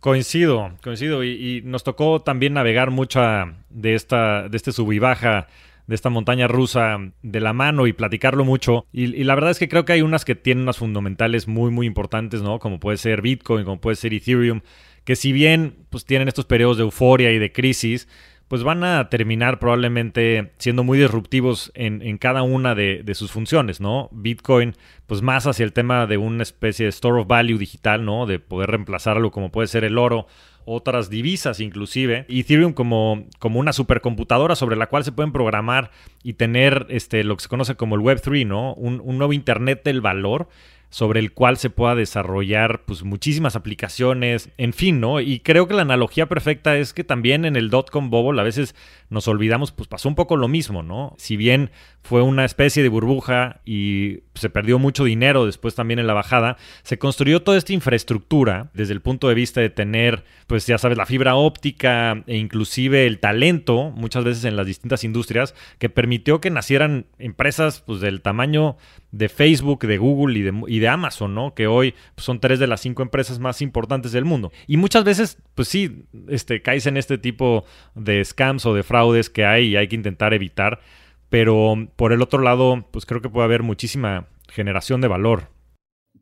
Coincido, coincido. Y, nos tocó también navegar mucha de esta, de este sub y baja, de esta montaña rusa de la mano y platicarlo mucho. Y, y, la verdad es que creo que hay unas que tienen unas fundamentales muy, muy importantes, ¿no? Como puede ser Bitcoin, como puede ser Ethereum, que si bien pues tienen estos periodos de euforia y de crisis, pues van a terminar probablemente siendo muy disruptivos en, cada una de, sus funciones, ¿no? Bitcoin, pues más hacia el tema de una especie de store of value digital, ¿no? De poder reemplazarlo como puede ser el oro, otras divisas inclusive. Ethereum como, como una supercomputadora sobre la cual se pueden programar y tener este, lo que se conoce como el Web3, ¿no? Un, un nuevo Internet del valor sobre el cual se pueda desarrollar pues muchísimas aplicaciones, en fin, ¿no? Y creo que la analogía perfecta es que también en el dot-com bubble a veces nos olvidamos, pues pasó un poco lo mismo, ¿no? Si bien fue una especie de burbuja y se perdió mucho dinero después también en la bajada, se construyó toda esta infraestructura desde el punto de vista de tener, pues ya sabes, la fibra óptica e inclusive el talento, muchas veces en las distintas industrias, que permitió que nacieran empresas pues del tamaño de Facebook, de Google y de, Amazon, ¿no? Que hoy pues, son tres de las cinco empresas más importantes del mundo. Y muchas veces, pues sí, este, caes en este tipo de scams o de fraudes que hay y hay que intentar evitar. Pero por el otro lado, pues creo que puede haber muchísima generación de valor.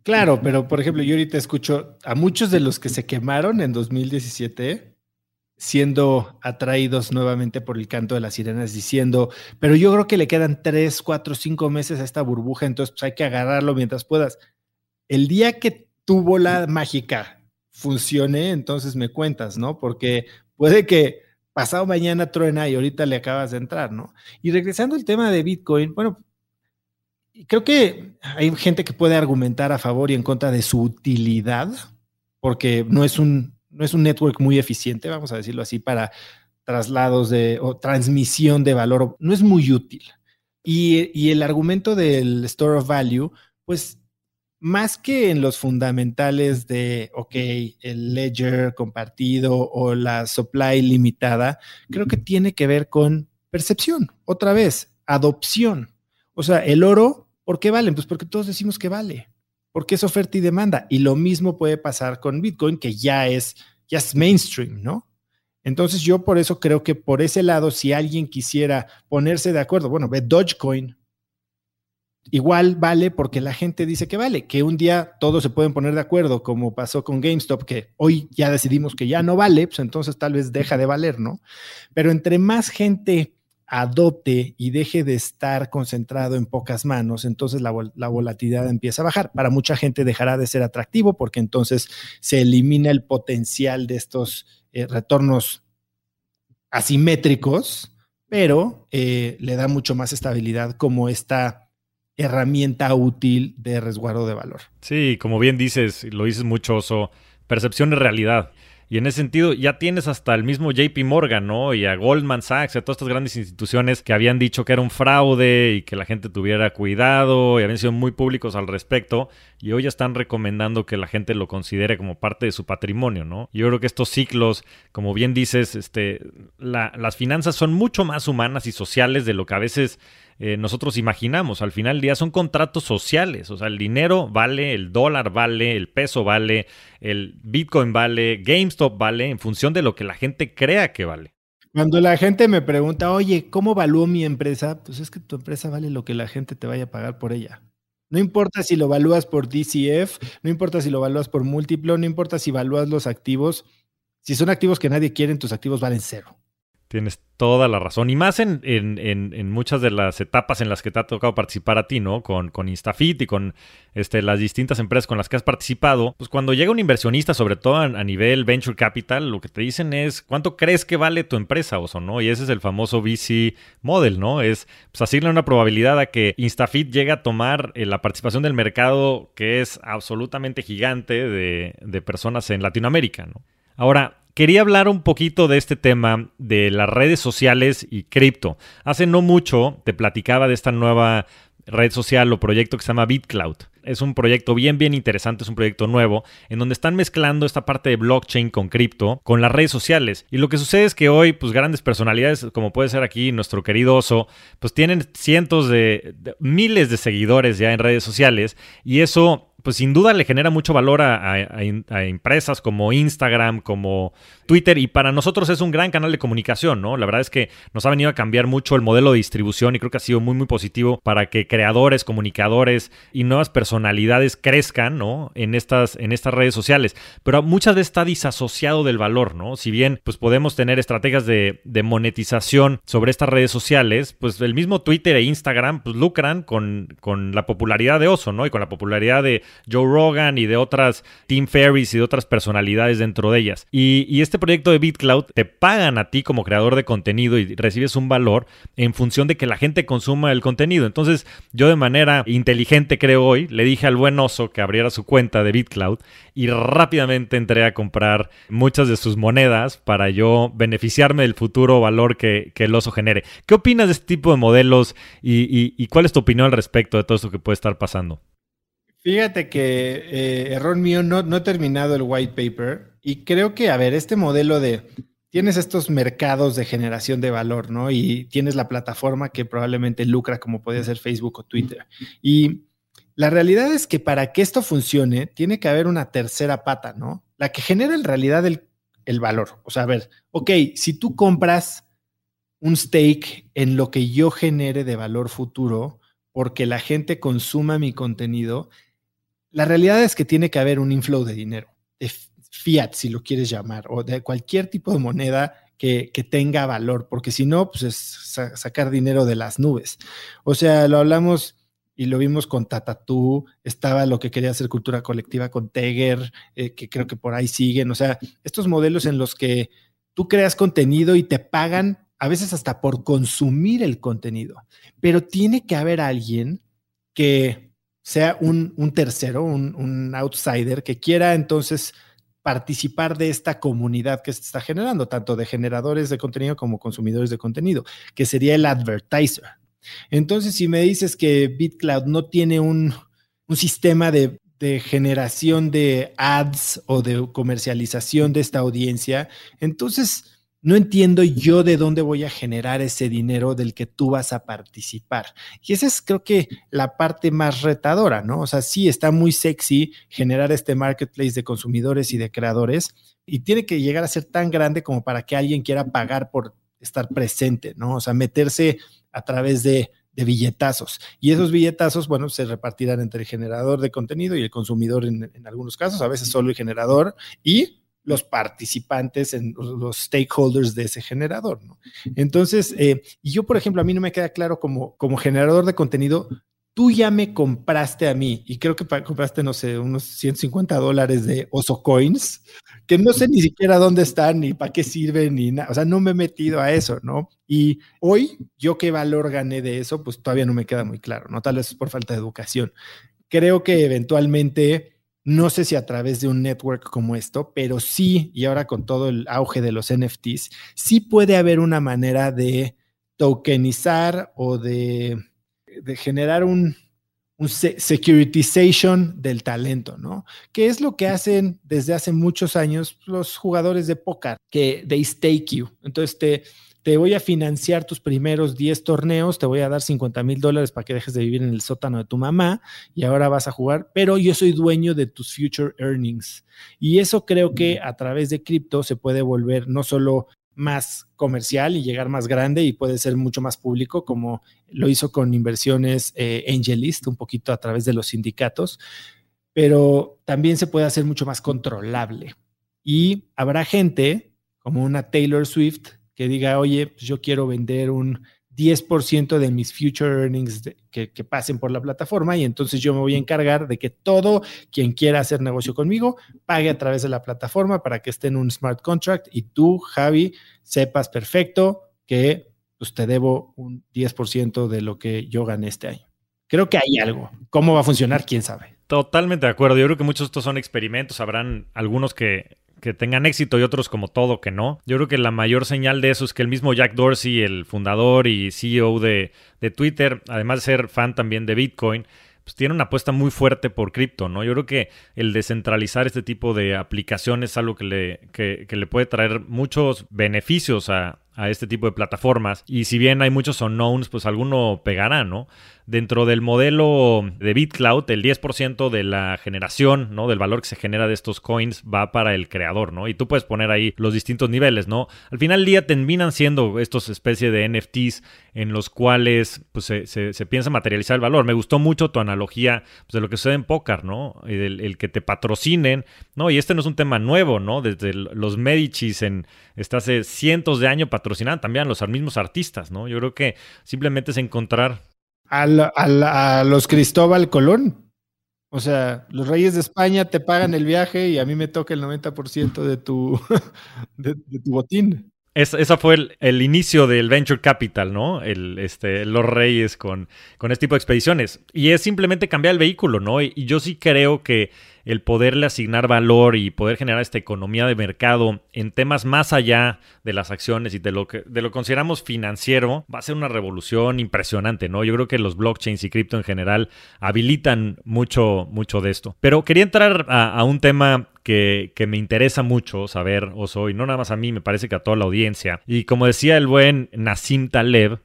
Claro, pero por ejemplo, yo ahorita escucho a muchos de los que se quemaron en 2017 siendo atraídos nuevamente por el canto de las sirenas, diciendo, pero yo creo que le quedan tres, cuatro, cinco meses a esta burbuja, entonces pues, hay que agarrarlo mientras puedas. El día que tu bola mágica funcione, entonces me cuentas, ¿no? Porque puede que pasado mañana truena y ahorita le acabas de entrar, ¿no? Y regresando al tema de Bitcoin, bueno, creo que hay gente que puede argumentar a favor y en contra de su utilidad, porque no es un no es un network muy eficiente, vamos a decirlo así, para traslados de o transmisión de valor, no es muy útil. Y, el argumento del store of value, pues más que en los fundamentales de, ok, el ledger compartido o la supply limitada, creo que tiene que ver con percepción, otra vez, adopción. O sea, el oro, ¿por qué vale? Pues porque todos decimos que vale porque es oferta y demanda. Y lo mismo puede pasar con Bitcoin, que ya es, ya es mainstream, ¿no? Entonces yo por eso creo que por ese lado, si alguien quisiera ponerse de acuerdo, bueno, ve Dogecoin, igual vale porque la gente dice que vale, que un día todos se pueden poner de acuerdo, como pasó con GameStop, que hoy ya decidimos que ya no vale, pues entonces tal vez deja de valer, ¿no? Pero entre más gente adopte y deje de estar concentrado en pocas manos, entonces la, volatilidad empieza a bajar. Para mucha gente dejará de ser atractivo porque entonces se elimina el potencial de estos eh, retornos asimétricos, pero eh, le da mucho más estabilidad como esta herramienta útil de resguardo de valor. Sí, como bien dices, lo dices mucho, Oso, percepción de realidad. Y en ese sentido, ya tienes hasta el mismo JP Morgan, ¿no? Y a Goldman Sachs, a todas estas grandes instituciones que habían dicho que era un fraude y que la gente tuviera cuidado y habían sido muy públicos al respecto. Y hoy ya están recomendando que la gente lo considere como parte de su patrimonio, ¿no? Yo creo que estos ciclos, como bien dices, este, las finanzas son mucho más humanas y sociales de lo que a veces eh, nosotros imaginamos. Al final del día son contratos sociales, o sea, el dinero vale, el dólar vale, el peso vale, el Bitcoin vale, GameStop vale, en función de lo que la gente crea que vale. Cuando la gente me pregunta, oye, ¿cómo evalúo mi empresa? Pues es que tu empresa vale lo que la gente te vaya a pagar por ella. No importa si lo evalúas por DCF, no importa si lo evalúas por múltiplo, no importa si evalúas los activos. Si son activos que nadie quiere, tus activos valen cero. Tienes toda la razón. Y más en, en, muchas de las etapas en las que te ha tocado participar a ti, ¿no? Con, con Instafit y con este, las distintas empresas con las que has participado. Pues cuando llega un inversionista, sobre todo a, nivel venture capital, lo que te dicen es cuánto crees que vale tu empresa, Oso, ¿no? Y ese es el famoso VC model, ¿no? Es pues, asignar una probabilidad a que Instafit llegue a tomar eh, la participación del mercado que es absolutamente gigante de, de personas en Latinoamérica, ¿no? Ahora, quería hablar un poquito de este tema de las redes sociales y cripto. Hace no mucho te platicaba de esta nueva red social o proyecto que se llama BitCloud. Es un proyecto bien, bien interesante, es un proyecto nuevo, en donde están mezclando esta parte de blockchain con cripto, con las redes sociales. Y lo que sucede es que hoy, pues grandes personalidades, como puede ser aquí nuestro querido Oso, pues tienen cientos de miles de seguidores ya en redes sociales, y eso pues sin duda le genera mucho valor a, empresas como Instagram, como Twitter, y para nosotros es un gran canal de comunicación, ¿no? La verdad es que nos ha venido a cambiar mucho el modelo de distribución y creo que ha sido muy, muy positivo para que creadores, comunicadores y nuevas personalidades crezcan, ¿no? En estas, en estas redes sociales. Pero muchas veces está disasociado del valor, ¿no? Si bien, pues podemos tener estrategias de, de monetización sobre estas redes sociales, pues el mismo Twitter e Instagram, pues lucran con, con la popularidad de Oso, ¿no? Y con la popularidad de Joe Rogan y de otras Tim Ferris y de otras personalidades dentro de ellas. Y, este proyecto de BitCloud te pagan a ti como creador de contenido y recibes un valor en función de que la gente consuma el contenido. Entonces yo de manera inteligente creo hoy le dije al buen oso que abriera su cuenta de BitCloud y rápidamente entré a comprar muchas de sus monedas para yo beneficiarme del futuro valor que, el oso genere. ¿Qué opinas de este tipo de modelos y, cuál es tu opinión al respecto de todo esto que puede estar pasando? Fíjate que eh, error mío, no he terminado el white paper y creo que, a ver, este modelo de tienes estos mercados de generación de valor, ¿no? Y tienes la plataforma que probablemente lucra como puede ser Facebook o Twitter. Y la realidad es que para que esto funcione, tiene que haber una tercera pata, ¿no? La que genera en realidad el, el valor. O sea, a ver, ok, si tú compras un stake en lo que yo genere de valor futuro, porque la gente consuma mi contenido, la realidad es que tiene que haber un inflow de dinero, fiat, si lo quieres llamar, o de cualquier tipo de moneda que, tenga valor, porque si no, pues es sacar dinero de las nubes. O sea, lo hablamos y lo vimos con Tatatú, estaba lo que quería hacer cultura colectiva con Teger, eh, que creo que por ahí siguen. O sea, estos modelos en los que tú creas contenido y te pagan a veces hasta por consumir el contenido, pero tiene que haber alguien que sea un, tercero, un, outsider que quiera entonces participar de esta comunidad que se está generando, tanto de generadores de contenido como consumidores de contenido, que sería el advertiser. Entonces, si me dices que BitCloud no tiene un, un sistema de, de generación de ads o de comercialización de esta audiencia, entonces no entiendo yo de dónde voy a generar ese dinero del que tú vas a participar. Y esa es creo que la parte más retadora, ¿no? O sea, sí está muy sexy generar este marketplace de consumidores y de creadores y tiene que llegar a ser tan grande como para que alguien quiera pagar por estar presente, ¿no? O sea, meterse a través de, billetazos. Y esos billetazos, bueno, se repartirán entre el generador de contenido y el consumidor en, algunos casos, a veces solo el generador y los participantes, en los stakeholders de ese generador. ¿no? Entonces, eh, yo, por ejemplo, a mí no me queda claro como, como generador de contenido, tú ya me compraste a mí y creo que compraste, no sé, unos 150 dólares de Oso Coins, que no sé ni siquiera dónde están, ni para qué sirven, ni nada. O sea, no me he metido a eso, ¿no? Y hoy, yo qué valor gané de eso, pues todavía no me queda muy claro, ¿no? Tal vez por falta de educación. Creo que eventualmente no sé si a través de un network como esto, pero sí, y ahora con todo el auge de los NFTs, sí puede haber una manera de tokenizar o de, generar un, securitization del talento, ¿no? Que es lo que hacen desde hace muchos años los jugadores de póker, que they stake you. Entonces te, te voy a financiar tus primeros 10 torneos, te voy a dar 50 mil dólares para que dejes de vivir en el sótano de tu mamá y ahora vas a jugar, pero yo soy dueño de tus future earnings. Y eso creo que a través de cripto se puede volver no solo más comercial y llegar más grande y puede ser mucho más público, como lo hizo con inversiones eh, Angelist, un poquito a través de los sindicatos, pero también se puede hacer mucho más controlable. Y habrá gente como una Taylor Swift que diga, oye, pues yo quiero vender un 10% de mis future earnings que, pasen por la plataforma y entonces yo me voy a encargar de que todo quien quiera hacer negocio conmigo pague a través de la plataforma para que esté en un smart contract y tú, Javi, sepas perfecto que pues, te debo un 10% de lo que yo gané este año. Creo que hay algo. ¿Cómo va a funcionar? ¿Quién sabe? Totalmente de acuerdo. Yo creo que muchos de estos son experimentos. Habrán algunos que que tengan éxito y otros como todo que no. Yo creo que la mayor señal de eso es que el mismo Jack Dorsey, el fundador y CEO de, de Twitter, además de ser fan también de Bitcoin, pues tiene una apuesta muy fuerte por cripto, ¿no? Yo creo que el descentralizar este tipo de aplicaciones es algo que le, que, le puede traer muchos beneficios a, a este tipo de plataformas. Y si bien hay muchos unknowns, pues alguno pegará, ¿no? Dentro del modelo de BitCloud, el 10% de la generación, ¿no? Del valor que se genera de estos coins va para el creador, ¿no? Y tú puedes poner ahí los distintos niveles, ¿no? Al final del día terminan siendo estos especie de NFTs en los cuales pues, se, piensa materializar el valor. Me gustó mucho tu analogía pues, de lo que sucede en póker, ¿no? El, el, que te patrocinen, ¿no? Y este no es un tema nuevo, ¿no? Desde los Medicis está hace cientos de años patrocinan también a los mismos artistas, ¿no? Yo creo que simplemente es encontrar. A, los Cristóbal Colón. O sea, los reyes de España te pagan el viaje y a mí me toca el 90% de tu, <laughs> de, tu botín. Es, esa fue el, inicio del venture capital, ¿no? El, este, los reyes con, con este tipo de expediciones. Y es simplemente cambiar el vehículo, ¿no? y yo sí creo que el poderle asignar valor y poder generar esta economía de mercado en temas más allá de las acciones y de lo que de lo consideramos financiero, va a ser una revolución impresionante, ¿no? Yo creo que los blockchains y cripto en general habilitan mucho, mucho de esto. Pero quería entrar a, un tema que, que, me interesa mucho saber, Oso, y no nada más a mí, me parece que a toda la audiencia. Y como decía el buen Nassim Taleb,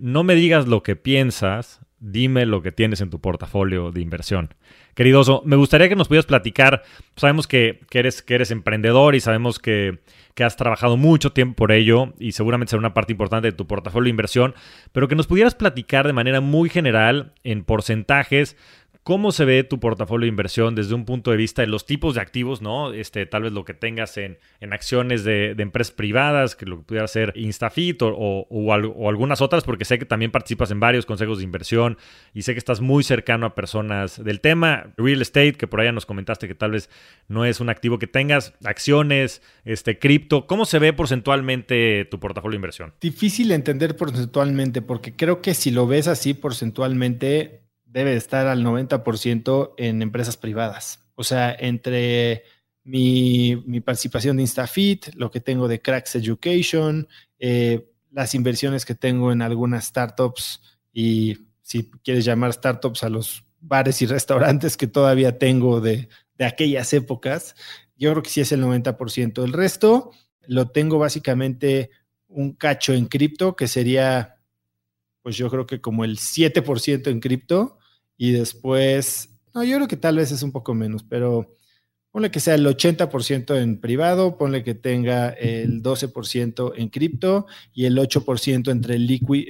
no me digas lo que piensas, dime lo que tienes en tu portafolio de inversión. Queridoso, me gustaría que nos pudieras platicar, sabemos que, eres, que eres emprendedor y sabemos que, que, has trabajado mucho tiempo por ello y seguramente será una parte importante de tu portafolio de inversión, pero que nos pudieras platicar de manera muy general en porcentajes ¿Cómo se ve tu portafolio de inversión desde un punto de vista de los tipos de activos, ¿no? Este, tal vez lo que tengas en, en acciones de, empresas privadas, que lo que pudiera ser Instafit o, o, o, algunas otras, porque sé que también participas en varios consejos de inversión y sé que estás muy cercano a personas del tema. Real estate, que por allá nos comentaste que tal vez no es un activo que tengas, acciones, este, cripto. ¿Cómo se ve porcentualmente tu portafolio de inversión? Difícil entender porcentualmente, porque creo que si lo ves así porcentualmente, debe estar al 90% en empresas privadas. O sea, entre mi, participación de Instafit, lo que tengo de Cracks Education, eh, las inversiones que tengo en algunas startups y si quieres llamar startups a los bares y restaurantes que todavía tengo de, de aquellas épocas, yo creo que sí es el 90%. El resto lo tengo básicamente un cacho en cripto, que sería, pues yo creo que como el 7% en cripto y después, no, yo creo que tal vez es un poco menos, pero ponle que sea el 80% en privado, ponle que tenga el 12% en cripto y el 8% entre,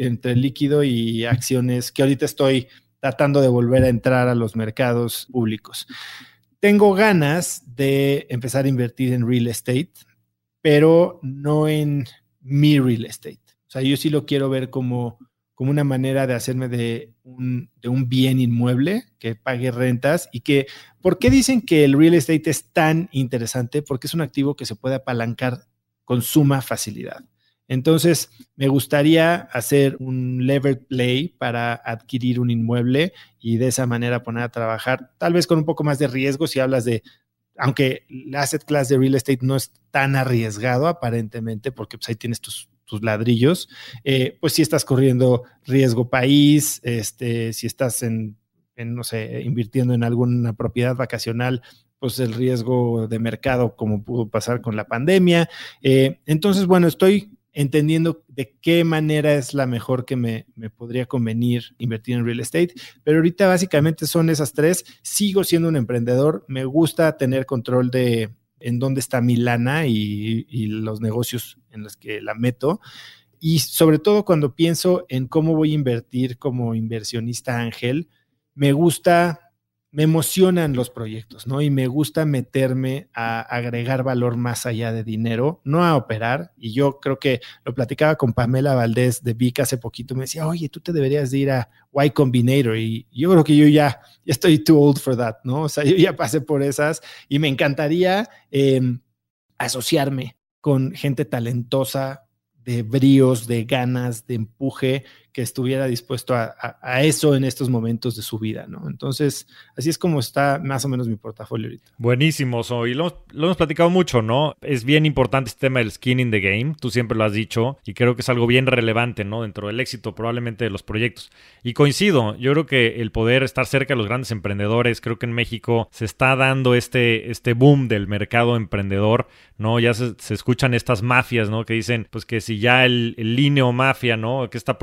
entre líquido y acciones, que ahorita estoy tratando de volver a entrar a los mercados públicos. Tengo ganas de empezar a invertir en real estate, pero no en mi real estate. O sea, yo sí lo quiero ver como como una manera de hacerme de un, de un bien inmueble que pague rentas y que, ¿por qué dicen que el real estate es tan interesante? Porque es un activo que se puede apalancar con suma facilidad. Entonces, me gustaría hacer un lever play para adquirir un inmueble y de esa manera poner a trabajar, tal vez con un poco más de riesgo si hablas de, aunque el asset class de real estate no es tan arriesgado aparentemente, porque pues ahí tienes tus, tus ladrillos, eh, pues si estás corriendo riesgo país, este, si estás en, no sé, invirtiendo en alguna propiedad vacacional, pues el riesgo de mercado como pudo pasar con la pandemia. Eh, entonces, bueno, estoy entendiendo de qué manera es la mejor que me, podría convenir invertir en real estate. Pero ahorita básicamente son esas tres. Sigo siendo un emprendedor, me gusta tener control de en dónde está mi lana y, y los negocios en los que la meto. Y sobre todo cuando pienso en cómo voy a invertir como inversionista ángel, me gusta me emocionan los proyectos, ¿no? Y me gusta meterme a agregar valor más allá de dinero, no a operar. Y yo creo que lo platicaba con Pamela Valdés de Vic hace poquito, me decía, oye, tú te deberías de ir a Y Combinator. Y yo creo que yo ya, estoy too old for that, ¿no? O sea, yo ya pasé por esas y me encantaría em, asociarme con gente talentosa, de bríos, de ganas, de empuje, que estuviera dispuesto a, eso en estos momentos de su vida, ¿no? Entonces, así es como está más o menos mi portafolio ahorita. Buenísimo, so, y lo, hemos platicado mucho, ¿no? Es bien importante este tema del skin in the game, tú siempre lo has dicho, y creo que es algo bien relevante, ¿no? Dentro del éxito probablemente de los proyectos. Y coincido, yo creo que el poder estar cerca de los grandes emprendedores, creo que en México se está dando este, este boom del mercado emprendedor, ¿no? Ya se, escuchan estas mafias, ¿no? Que dicen, pues que si ya el, el líneo mafia, ¿no? Que esta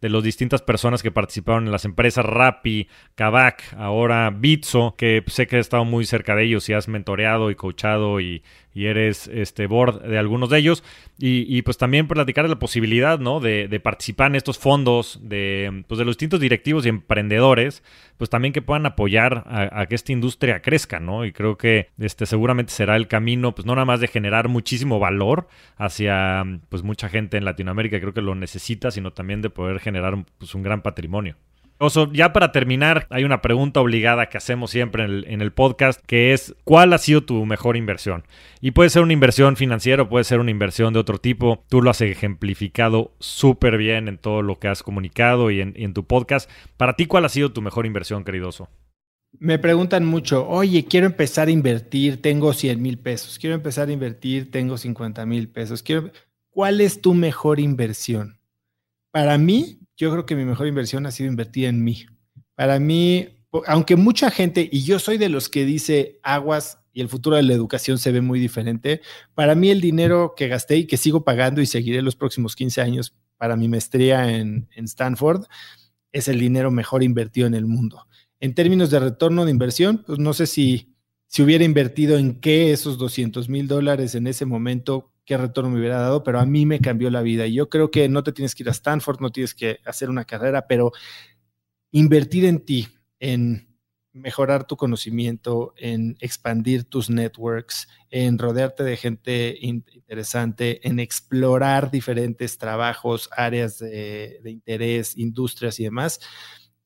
de las distintas personas que participaron en las empresas Rappi, Kavak, ahora Bitso, que sé que has estado muy cerca de ellos y has mentoreado y coachado y, y eres este board de algunos de ellos. Y, pues también platicar de la posibilidad, ¿no? De, participar en estos fondos de, pues de los distintos directivos y emprendedores, pues también que puedan apoyar a, que esta industria crezca, ¿no? Y creo que este seguramente será el camino, pues no nada más de generar muchísimo valor hacia pues mucha gente en Latinoamérica, creo que lo necesita, sino también de poder generar pues, un gran patrimonio. Oso, ya para terminar, hay una pregunta obligada que hacemos siempre en el, podcast, que es, ¿cuál ha sido tu mejor inversión? Y puede ser una inversión financiera, puede ser una inversión de otro tipo. Tú lo has ejemplificado súper bien en todo lo que has comunicado y en, tu podcast. Para ti, ¿cuál ha sido tu mejor inversión, querido Oso? Me preguntan mucho, oye, quiero empezar a invertir, tengo 100 mil pesos, quiero empezar a invertir, tengo 50 mil pesos. Quiero... ¿Cuál es tu mejor inversión? Para mí, yo creo que mi mejor inversión ha sido invertir en mí. Para mí, aunque mucha gente, y yo soy de los que dice aguas y el futuro de la educación se ve muy diferente, para mí el dinero que gasté y que sigo pagando y seguiré los próximos 15 años para mi maestría en, en Stanford es el dinero mejor invertido en el mundo. En términos de retorno de inversión, pues no sé si, si hubiera invertido en qué esos 200 mil dólares en ese momento qué retorno me hubiera dado, pero a mí me cambió la vida. Y yo creo que no te tienes que ir a Stanford, no tienes que hacer una carrera, pero invertir en ti, en mejorar tu conocimiento, en expandir tus networks, en rodearte de gente interesante, en explorar diferentes trabajos, áreas de, de interés, industrias y demás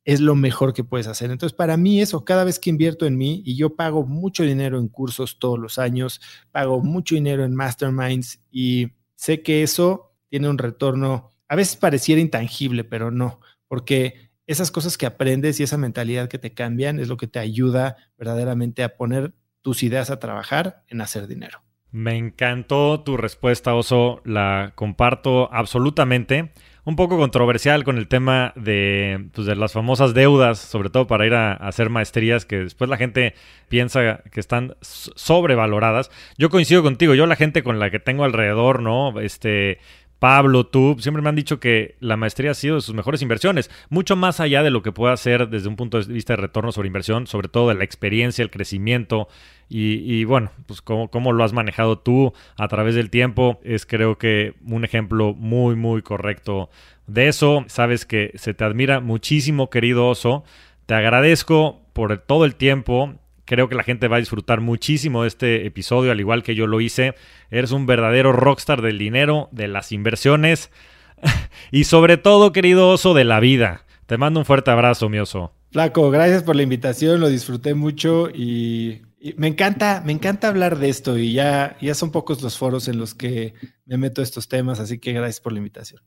es lo mejor que puedes hacer. Entonces, para mí eso, cada vez que invierto en mí, y yo pago mucho dinero en cursos todos los años, pago mucho dinero en masterminds y sé que eso tiene un retorno, a veces pareciera intangible, pero no, porque esas cosas que aprendes y esa mentalidad que te cambian es lo que te ayuda verdaderamente a poner tus ideas a trabajar en hacer dinero. Me encantó tu respuesta, Oso, la comparto absolutamente un poco controversial con el tema de, pues, de las famosas deudas, sobre todo para ir a, hacer maestrías que después la gente piensa que están sobrevaloradas. Yo coincido contigo, yo la gente con la que tengo alrededor, ¿no? Este, Pablo, tú, siempre me han dicho que la maestría ha sido de sus mejores inversiones, mucho más allá de lo que pueda hacer desde un punto de vista de retorno sobre inversión, sobre todo de la experiencia, el crecimiento y, bueno, pues cómo, cómo, lo has manejado tú a través del tiempo es creo que un ejemplo muy, muy correcto de eso. Sabes que se te admira muchísimo, querido oso. Te agradezco por todo el tiempo Creo que la gente va a disfrutar muchísimo de este episodio, al igual que yo lo hice. Eres un verdadero rockstar del dinero, de las inversiones. <laughs> y sobre todo, querido oso de la vida. Te mando un fuerte abrazo, mi oso. Flaco, gracias por la invitación, lo disfruté mucho y, me encanta, me encanta hablar de esto y ya, ya son pocos los foros en los que me meto estos temas, así que gracias por la invitación.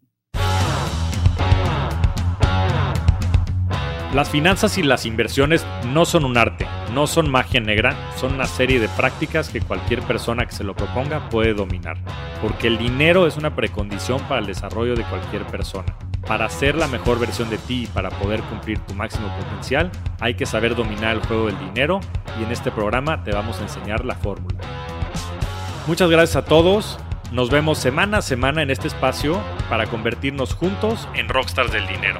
Las finanzas y las inversiones no son un arte, no son magia negra, son una serie de prácticas que cualquier persona que se lo proponga puede dominar, porque el dinero es una precondición para el desarrollo de cualquier persona. Para ser la mejor versión de ti y para poder cumplir tu máximo potencial, hay que saber dominar el juego del dinero y en este programa te vamos a enseñar la fórmula. Muchas gracias a todos, nos vemos semana a semana en este espacio para convertirnos juntos en rockstars del dinero.